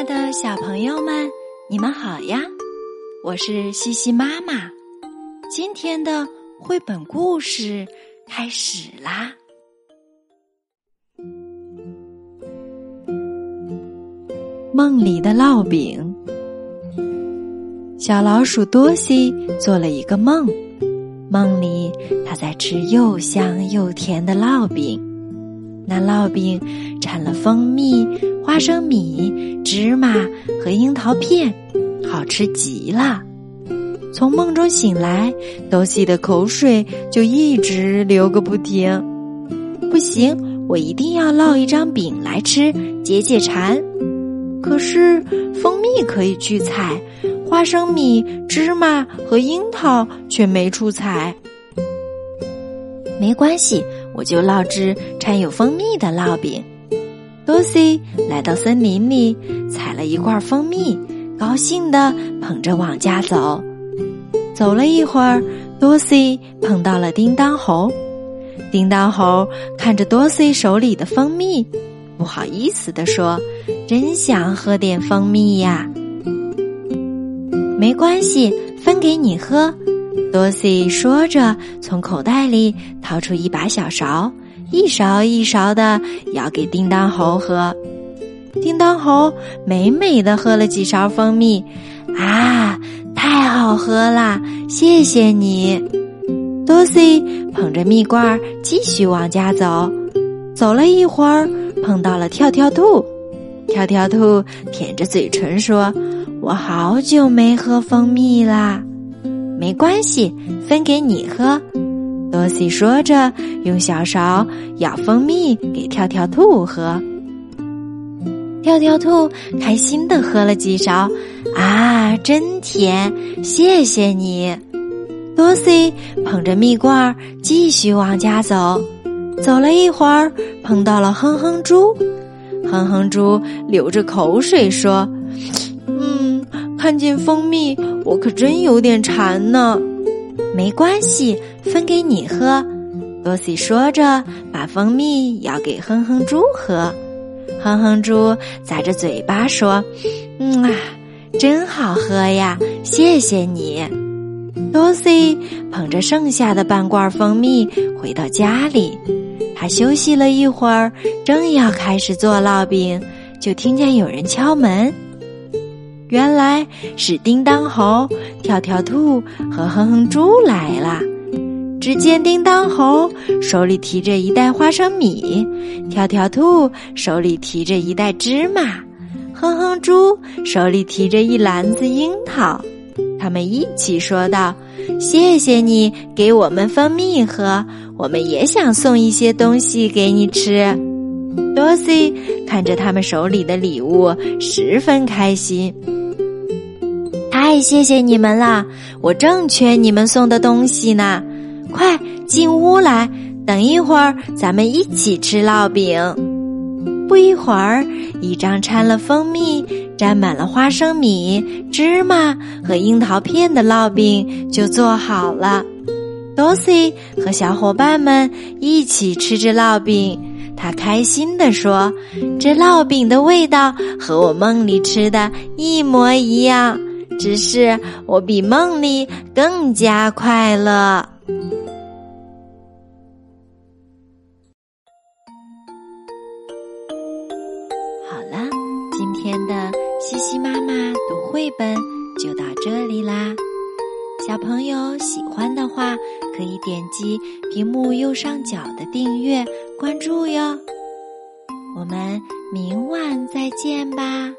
爱的小朋友们，你们好呀！我是西西妈妈。今天的绘本故事开始啦。梦里的烙饼。小老鼠多西做了一个梦，梦里它在吃又香又甜的烙饼。那烙饼掺了蜂蜜、花生米、芝麻和樱桃片，好吃极了。从梦中醒来，多西的口水就一直流个不停。不行，我一定要烙一张饼来吃，解解馋。可是蜂蜜可以去采，花生米、芝麻和樱桃却没出采。没关系。我就烙制掺有蜂蜜的烙饼。多西来到森林里，采了一块蜂蜜，高兴地捧着往家走。走了一会儿，多西碰到了叮当猴。叮当猴看着多西手里的蜂蜜，不好意思地说：“真想喝点蜂蜜呀。”没关系，分给你喝。多西说着，从口袋里掏出一把小勺，一勺一勺的舀给叮当猴喝。叮当猴美美的喝了几勺蜂蜜，啊，太好喝啦！谢谢你。多西捧着蜜罐继续往家走，走了一会儿，碰到了跳跳兔。跳跳兔舔着嘴唇说：“我好久没喝蜂蜜啦。”没关系，分给你喝。多西说着，用小勺舀蜂蜜给跳跳兔喝。跳跳兔开心的喝了几勺，啊，真甜！谢谢你。多西捧着蜜罐继续往家走，走了一会儿，碰到了哼哼猪。哼哼猪流着口水说。嗯看见蜂蜜，我可真有点馋呢。没关系，分给你喝。多西说着，把蜂蜜舀给哼哼猪喝。哼哼猪咂着嘴巴说：“嗯啊，真好喝呀，谢谢你。”多西捧着剩下的半罐蜂蜜回到家里，他休息了一会儿，正要开始做烙饼，就听见有人敲门。原来是叮当猴、跳跳兔和哼哼猪来了。只见叮当猴手里提着一袋花生米，跳跳兔手里提着一袋芝麻，哼哼猪手里提着一篮子樱桃。他们一起说道：“谢谢你给我们蜂蜜喝，我们也想送一些东西给你吃。”多西看着他们手里的礼物，十分开心。太谢谢你们啦！我正缺你们送的东西呢。快进屋来，等一会儿咱们一起吃烙饼。不一会儿，一张掺了蜂蜜、沾满了花生米、芝麻和樱桃片的烙饼就做好了。多西和小伙伴们一起吃着烙饼，他开心地说：“这烙饼的味道和我梦里吃的一模一样。”只是我比梦里更加快乐。西西妈妈读绘本就到这里啦。小朋友喜欢的话，可以点击屏幕右上角的订阅关注哟。我们明晚再见吧。